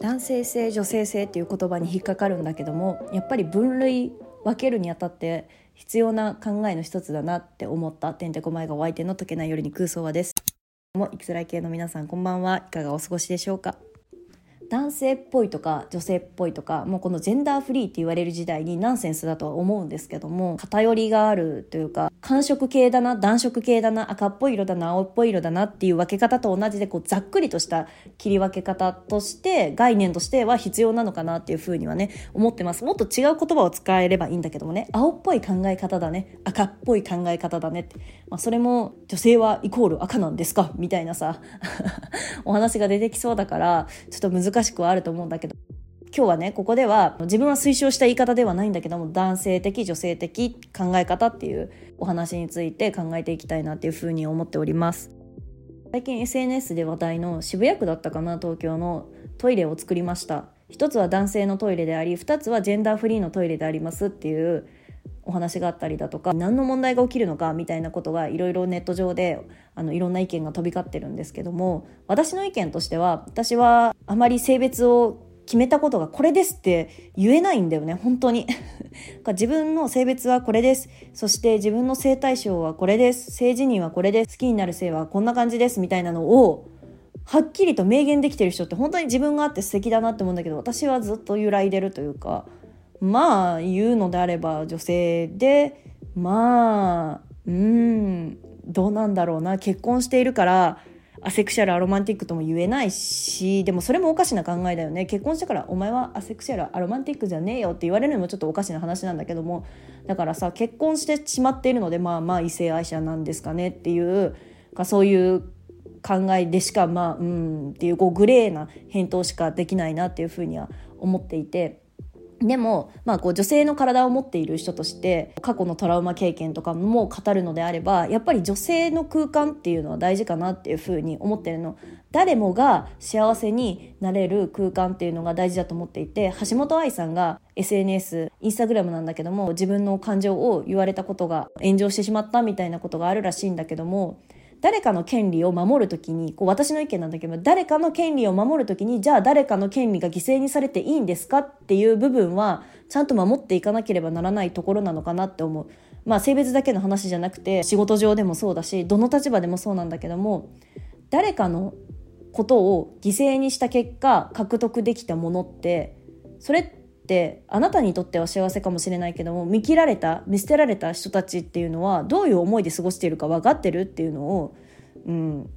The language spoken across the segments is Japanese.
男性性女性性っていう言葉に引っかかるんだけどもやっぱり分類分けるにあたって必要な考えの一つだなって思ったてんてこまいがお相手の解けない夜に空想はです。も生きづらい系の皆さんこんばんは。いかがお過ごしでしょうか？男性っぽいとか女性っぽいとかもうこのジェンダーフリーって言われる時代にナンセンスだとは思うんですけども偏りがあるというか寒色系だな暖色系だな赤っぽい色だな青っぽい色だなっていう分け方と同じでこうざっくりとした切り分け方として概念としては必要なのかなっていうふうにはね思ってます。もっと違う言葉を使えればいいんだけどもね青っぽい考え方だね赤っぽい考え方だねって、まあ、それも女性はイコール赤なんですか？みたいなさ お話が出てきそうだからちょっと難しくはあると思うんだけど今日はねここでは自分は推奨した言い方ではないんだけども男性的女性的考え方っていうお話について考えていきたいなっていうふうに思っております。最近 SNS で話題の渋谷区だったかな東京のトイレを作りました。一つは男性のトイレであり二つはジェンダーフリーのトイレでありますっていうお話があったりだとか何の問題が起きるのかみたいなことがいろいろネット上であのいろんな意見が飛び交ってるんですけども私の意見としては私はあまり性別を決めたことがこれですって言えないんだよね。本当に。自分の性別はこれです。そして自分の性対象はこれです。性自認はこれです。好きになる性はこんな感じです。みたいなのをはっきりと明言できてる人って本当に自分があって素敵だなって思うんだけど私はずっと揺らいでるというかまあ言うのであれば女性でまあうーんどうなんだろうな。結婚しているからアセクシャルアロマンティックとも言えないしでもそれもおかしな考えだよね結婚してから「お前はアセクシャルアロマンティックじゃねえよ」って言われるのもちょっとおかしな話なんだけどもだからさ結婚してしまっているのでまあまあ異性愛者なんですかねっていうかそういう考えでしかまあうんっていうこうグレーな返答しかできないなっていうふうには思っていて。でも、まあ、こう女性の体を持っている人として過去のトラウマ経験とかも語るのであればやっぱり女性の空間っていうのは大事かなっていうふうに思ってるの。誰もが幸せになれる空間っていうのが大事だと思っていて橋本愛さんが SNS インスタグラムなんだけども自分の感情を言われたことが炎上してしまったみたいなことがあるらしいんだけども誰かの権利を守るときに、こう私の意見なんだけど、誰かの権利を守るときに、じゃあ誰かの権利が犠牲にされていいんですかっていう部分は、ちゃんと守っていかなければならないところなのかなって思う。まあ性別だけの話じゃなくて、仕事上でもそうだし、どの立場でもそうなんだけども、誰かのことを犠牲にした結果、獲得できたものって、それってってあなたにとっては幸せかもしれないけども見切られた見捨てられた人たちっていうのはどういう思いで過ごしているか分かってるっていうのを、うん、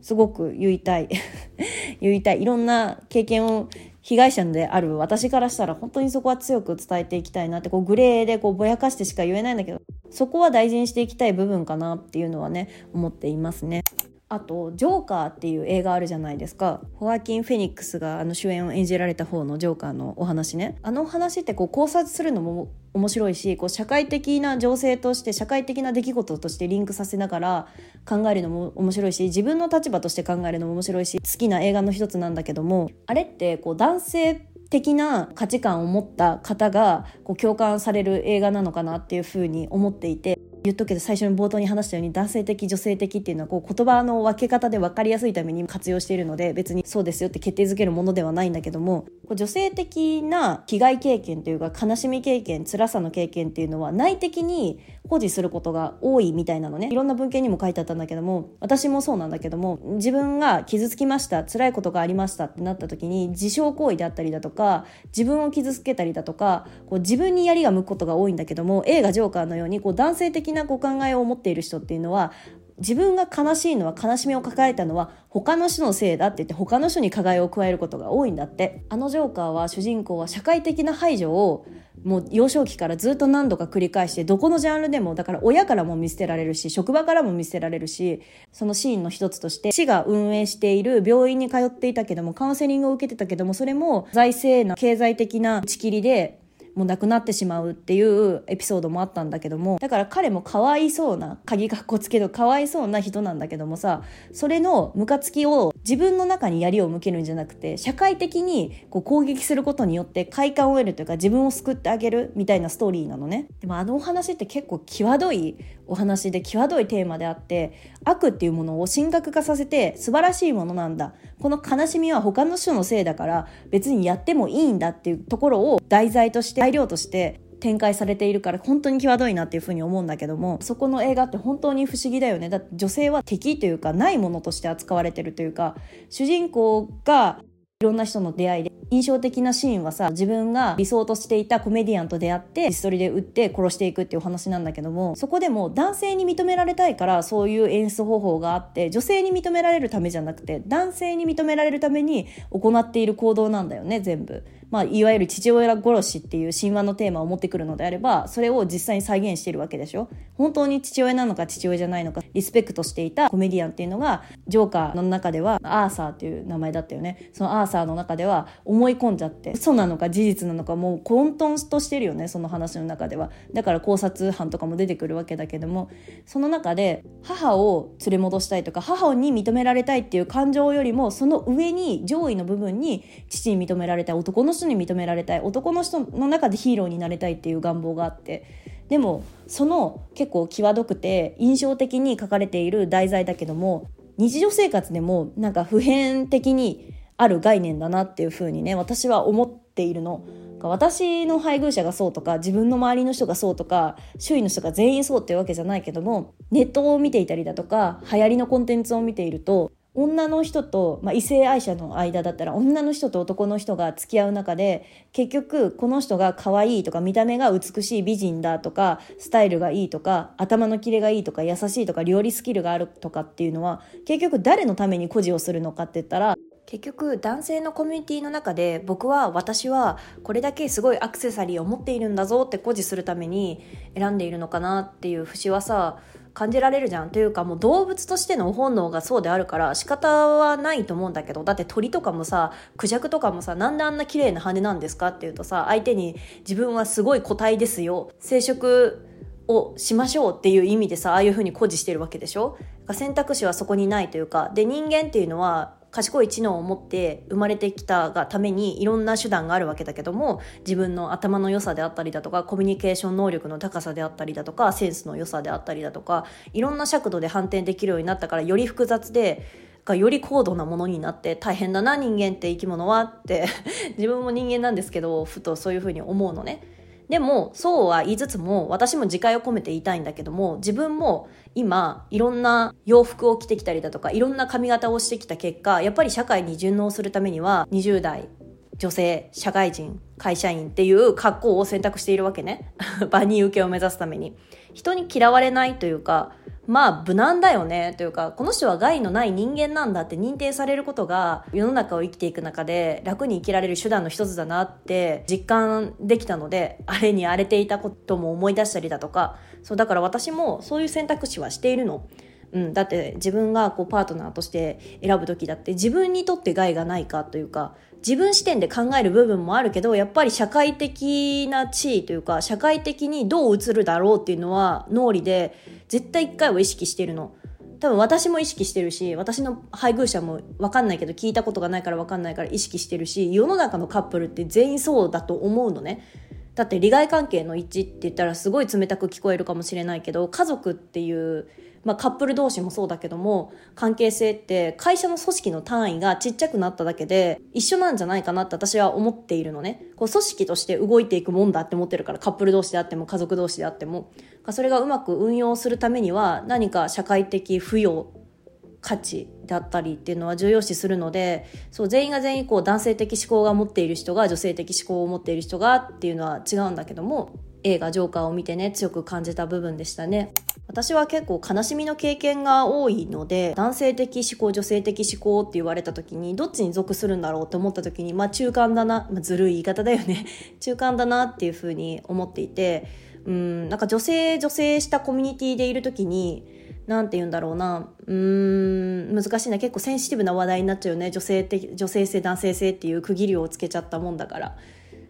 すごく言いたい 言いたいいろんな経験を被害者である私からしたら本当にそこは強く伝えていきたいなってこうグレーでこうぼやかしてしか言えないんだけどそこは大事にしていきたい部分かなっていうのはね思っていますね。あと「ジョーカー」っていう映画あるじゃないですか。ホアキン・フェニックスがあの主演を演じられた方のジョーカーのお話ね。あの話ってこう考察するのも面白いしこう社会的な情勢として社会的な出来事としてリンクさせながら考えるのも面白いし自分の立場として考えるのも面白いし好きな映画の一つなんだけどもあれってこう男性的な価値観を持った方がこう共感される映画なのかなっていうふうに思っていて言っとくけど最初に冒頭に話したように男性的女性的っていうのはこう言葉の分け方で分かりやすいために活用しているので別にそうですよって決定づけるものではないんだけども女性的な被害経験というか悲しみ経験辛さの経験っていうのは内的に保持することが多いみたいなのね。いろんな文献にも書いてあったんだけども私もそうなんだけども自分が傷つきました辛いことがありましたってなった時に自傷行為であったりだとか自分を傷つけたりだとかこう自分に槍が向くことが多いんだけども映画「ジョーカー」のようにこう男性的なこう考えを持っている人っていうのは自分が悲しいのは悲しみを抱えたのは他の人のせいだって言って他の人に加害を加えることが多いんだって。あのジョーカーは主人公は社会的な排除をもう幼少期からずっと何度か繰り返してどこのジャンルでもだから親からも見捨てられるし職場からも見捨てられるしそのシーンの一つとして市が運営している病院に通っていたけどもカウンセリングを受けてたけどもそれも財政な経済的な打ち切りでもう亡くなってしまうっていうエピソードもあったんだけどもだから彼もかわいそうな鍵かっこつけどかわいそうな人なんだけどもさそれのムカつきを自分の中に槍を向けるんじゃなくて社会的にこう攻撃することによって快感を得るというか自分を救ってあげるみたいなストーリーなのね。でもあのお話って結構際どいお話で際どいテーマであって悪っていうものを神格化させて素晴らしいものなんだ。この悲しみは他の人のせいだから別にやってもいいんだっていうところを題材として材料として展開されているから本当に際どいなっていうふうに思うんだけどもそこの映画って本当に不思議だよね。だって女性は敵というかないものとして扱われてるというか主人公がいろんな人の出会いで印象的なシーンはさ自分が理想としていたコメディアンと出会ってピストルで撃って殺していくっていう話なんだけどもそこでも男性に認められたいからそういう演出方法があって女性に認められるためじゃなくて男性に認められるために行っている行動なんだよね全部。まあ、いわゆる父親殺しっていう神話のテーマを持ってくるのであればそれを実際に再現しているわけでしょ。本当に父親なのか父親じゃないのかリスペクトしていたコメディアンっていうのがジョーカーの中ではアーサーっていう名前だったよね。そのアーサーの中では思い込んじゃって嘘なのか事実なのかもう混沌としてるよねその話の中では。だから考察班とかも出てくるわけだけどもその中で母を連れ戻したいとか母に認められたいっていう感情よりもその上に上位の部分に父に認められた男の人に認められたい男の人の中でヒーローになりたいっていう願望があってでもその結構際どくて印象的に書かれている題材だけども日常生活でもなんか普遍的にある概念だなっていうふうにね私は思っているの。私の配偶者がそうとか自分の周りの人がそうとか周囲の人が全員そうっていうわけじゃないけどもネットを見ていたりだとか流行りのコンテンツを見ていると女の人と、まあ、異性愛者の間だったら女の人と男の人が付き合う中で結局この人が可愛いとか見た目が美しい美人だとかスタイルがいいとか頭のキレがいいとか優しいとか料理スキルがあるとかっていうのは結局誰のために孤児をするのかって言ったら結局男性のコミュニティの中で僕は私はこれだけすごいアクセサリーを持っているんだぞって誇示するために選んでいるのかなっていう節はさ感じられるじゃんというかもう動物としての本能がそうであるから仕方はないと思うんだけどだって鳥とかもさクジャクとかもさなんであんな綺麗な羽なんですかっていうとさ相手に自分はすごい個体ですよ。生殖をしましょうっていう意味でさああいうふうに誇示してるわけでしょ？選択肢はそこにないというかで人間っていうのは賢い知能を持って生まれてきたがためにいろんな手段があるわけだけども自分の頭の良さであったりだとかコミュニケーション能力の高さであったりだとかセンスの良さであったりだとかいろんな尺度で反転できるようになったからより複雑でがより高度なものになって大変だな人間って生き物はって 自分も人間なんですけどふとそういうふうに思うのね。でもそうは言いつつも私も自戒を込めて言いたいんだけども自分も今いろんな洋服を着てきたりだとかいろんな髪型をしてきた結果やっぱり社会に順応するためには20代女性社会人会社員っていう格好を選択しているわけね。万人受けを目指すために。人に嫌われないというかまあ無難だよねというかこの人は害のない人間なんだって認定されることが世の中を生きていく中で楽に生きられる手段の一つだなって実感できたのであれに荒れていたことも思い出したりだとかそうだから私もそういう選択肢はしているの。うん、だって自分がこうパートナーとして選ぶ時だって自分にとって害がないかというか自分視点で考える部分もあるけどやっぱり社会的な地位というか社会的にどう映るだろうっていうのは脳裏で絶対一回は意識してるの。多分私も意識してるし私の配偶者も分かんないけど聞いたことがないから分かんないから意識してるし世の中のカップルって全員そうだと思うのね。だって利害関係の一致って言ったらすごい冷たく聞こえるかもしれないけど家族っていうまあ、カップル同士もそうだけども関係性って会社の組織の単位がちっちゃくなっただけで一緒なんじゃないかなって私は思っているのね。こう組織として動いていくもんだって思ってるからカップル同士であっても家族同士であっても。それがうまく運用するためには何か社会的付与価値だったりっていうのは重要視するのでそう全員が全員こう男性的思考が持っている人が女性的思考を持っている人がっていうのは違うんだけども映画「ジョーカー」を見てね強く感じた部分でしたね。私は結構悲しみの経験が多いので男性的思考女性的思考って言われた時にどっちに属するんだろうって思った時にまあ中間だな、まあ、ずるい言い方だよね。中間だなっていうふうに思っていてうんなんか女性女性したコミュニティでいる時に何て言うんだろうなうーん難しいな。結構センシティブな話題になっちゃうよね。女性的女性性男性性っていう区切りをつけちゃったもんだから。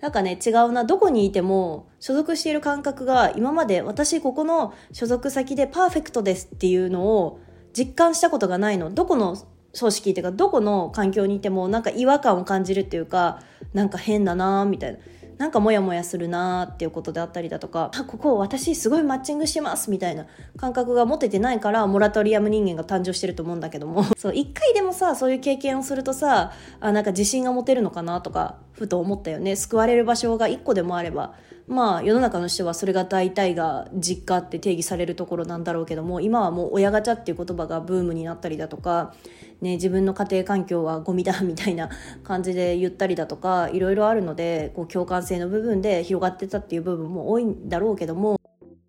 なんかね違うなどこにいても所属している感覚が今まで私ここの所属先でパーフェクトですっていうのを実感したことがないの。どこの組織っていうかどこの環境にいてもなんか違和感を感じるっていうかなんか変だなみたいななんかモヤモヤするなーっていうことであったりだとかあここ私すごいマッチングしてますみたいな感覚が持ててないからモラトリアム人間が誕生してると思うんだけども。そう一回でもさそういう経験をするとさあなんか自信が持てるのかなとかふと思ったよね。救われる場所が一個でもあればまあ世の中の人はそれが大体が実家って定義されるところなんだろうけども今はもう親ガチャっていう言葉がブームになったりだとか、ね、自分の家庭環境はゴミだみたいな感じで言ったりだとかいろいろあるのでこう共感性の部分で広がってたっていう部分も多いんだろうけども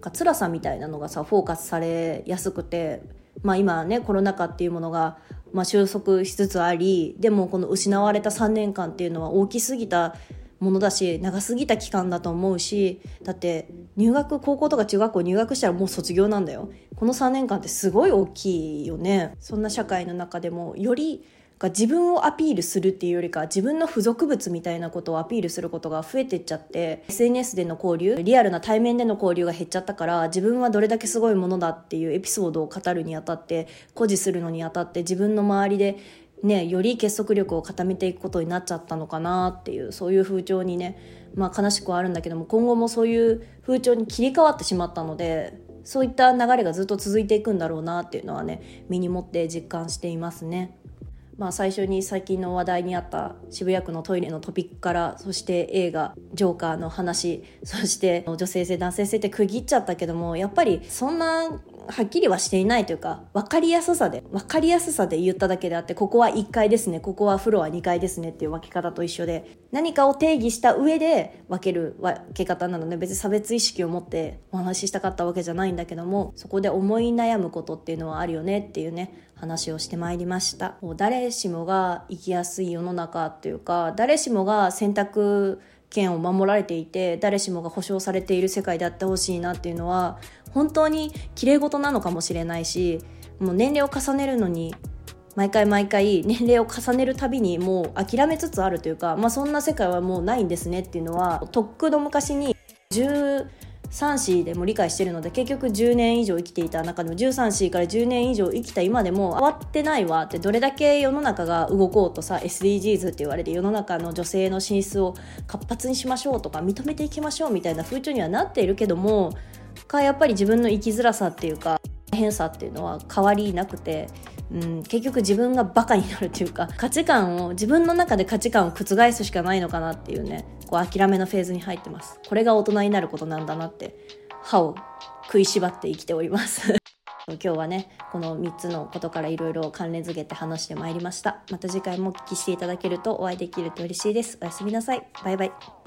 か辛さみたいなのがさフォーカスされやすくて、まあ、今ねコロナ禍っていうものが、まあ、収束しつつありでもこの失われた3年間っていうのは大きすぎたものだし長すぎた期間だと思うしだって入学高校とか中学校入学したらもう卒業なんだよ。この3年間ってすごい大きいよね。そんな社会の中でもよりが自分をアピールするっていうよりか自分の付属物みたいなことをアピールすることが増えてっちゃって SNS での交流リアルな対面での交流が減っちゃったから自分はどれだけすごいものだっていうエピソードを語るにあたって誇示するのにあたって自分の周りでね、より結束力を固めていくことになっちゃったのかなっていうそういう風潮にね、まあ、悲しくはあるんだけども今後もそういう風潮に切り替わってしまったのでそういった流れがずっと続いていくんだろうなっていうのはね身に持って実感していますね。まあ、最初に最近の話題にあった渋谷区のトイレのトピックからそして映画「ジョーカー」の話そして女性性男性性って区切っちゃったけどもやっぱりそんなはっきりはしていないというか、分かりやすさで、分かりやすさで言っただけであって、ここは1階ですね、ここはフロア2階ですねっていう分け方と一緒で、何かを定義した上で分ける分け方なので、別に差別意識を持ってお話ししたかったわけじゃないんだけども、そこで思い悩むことっていうのはあるよねっていうね、話をしてまいりました。もう誰しもが生きやすい世の中っていうか、誰しもが選択権を守られていて誰しもが保障されている世界であってほしいなっていうのは本当にきれい事なのかもしれないしもう年齢を重ねるのに毎回毎回年齢を重ねるたびにもう諦めつつあるというか、まあ、そんな世界はもうないんですねっていうのはとっくの昔に 3C でも理解してるので結局10年以上生きていた中でも 13C から10年以上生きた今でも終わってないわってどれだけ世の中が動こうとさ SDGs って言われて世の中の女性の進出を活発にしましょうとか認めていきましょうみたいな風潮にはなっているけどもかやっぱり自分の生きづらさっていうか大変さっていうのは変わりなくてうん、結局自分がバカになるというか価値観を自分の中で価値観を覆すしかないのかなっていうね。こう諦めのフェーズに入ってます。これが大人になることなんだなって歯を食いしばって生きております。今日はねこの3つのことからいろいろ関連づけて話してまいりました。また次回もお聞きしていただけるとお会いできると嬉しいです。おやすみなさい。バイバイ。